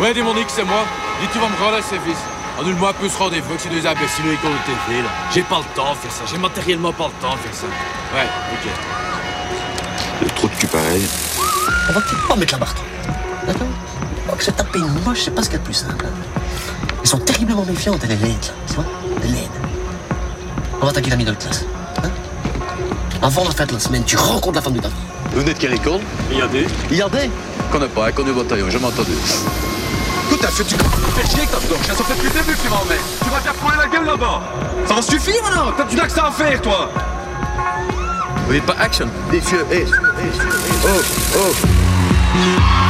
Ouais, démonique, c'est moi. Dis, tu vas me rendre à service. Annule-moi un peu ce rendez-vous avec ces deux imbéciles avec de TV, là. J'ai pas le temps de faire ça. J'ai matériellement pas le temps de faire ça. Ouais, ok. Le trou de cul pareil. On va peut-être pas mettre la barre trop. D'accord Faut que se taper une moche, c'est pas ce qu'il y a de plus simple. hein. Ils sont terriblement méfiantes, elle est laide, là. Tu vois? Elle est laide. On va attaquer la middle class. Hein? Avant la fin de la semaine, tu rencontres la femme de ta vie. Vous n'êtes quelle école? Regardez. Regardez Connais pas, connu au bataillon, jamais entendu. Écoute, est-ce que tu fais chier avec ta gorge Ça fait depuis le début que tu m'emmènes. Tu vas te faire prendre la gueule là-bas. Ça va suffire maintenant T'as du que ça à faire, toi Vous dites pas action Défieux, hé, Oh, oh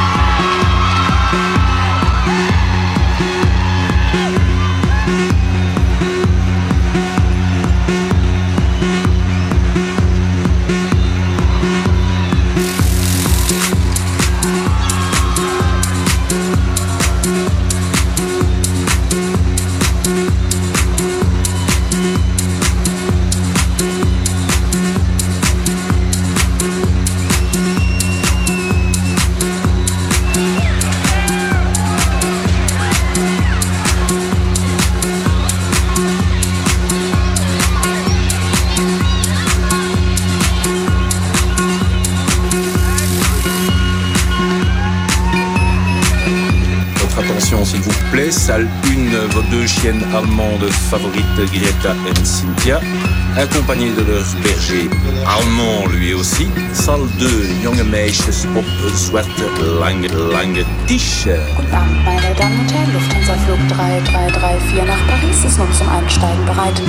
allemandes favorites Greta et Cynthia, accompagnées de leur berger allemand lui aussi. Salle 2, junge Meisjes op zwarte lange, lange Tisch. Guten Abend, meine Damen und Herren. Lufthansa Flug 3334 nach Paris ist nun zum Einsteigen bereit.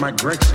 my Grex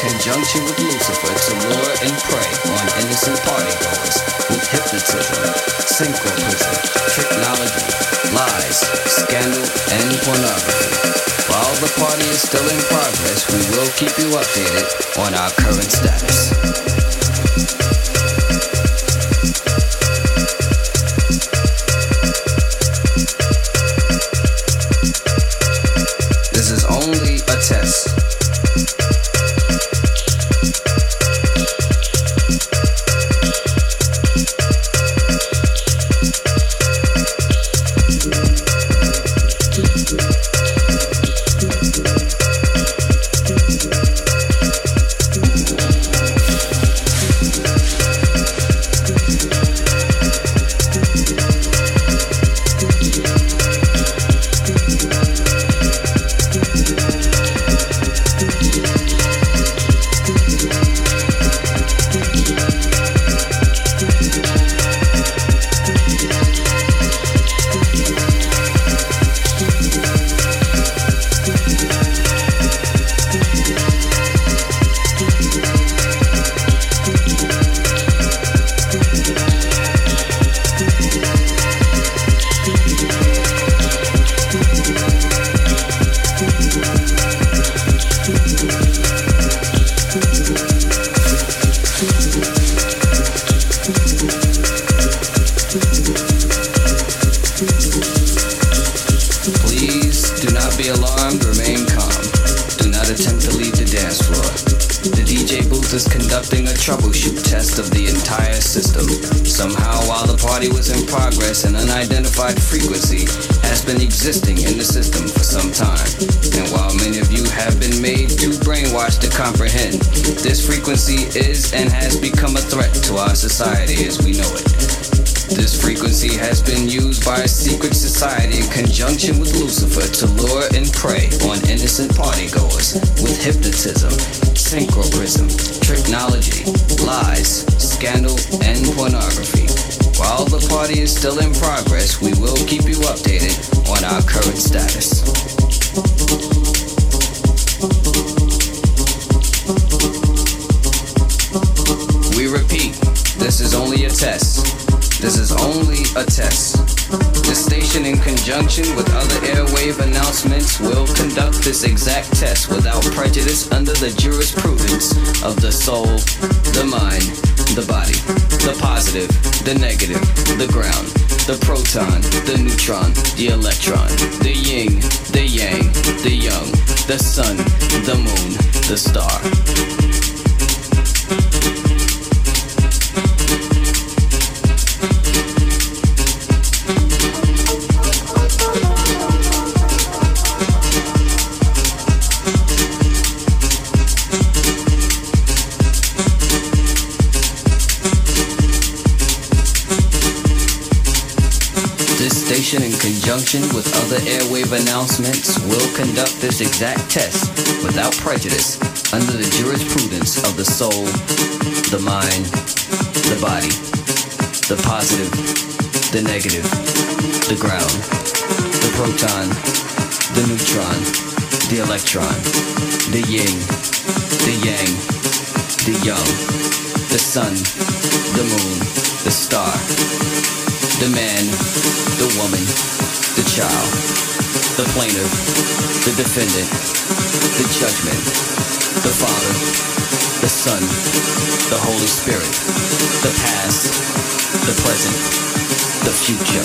conjunction with Lucifer to lure and prey on innocent partygoers with hypnotism, synchronism, technology, lies, scandal, and pornography. While the party is still in progress, we will keep you updated on our current status. This is only a test. defendant, the judgment, the Father, the Son, the Holy Spirit, the past, the present, the future.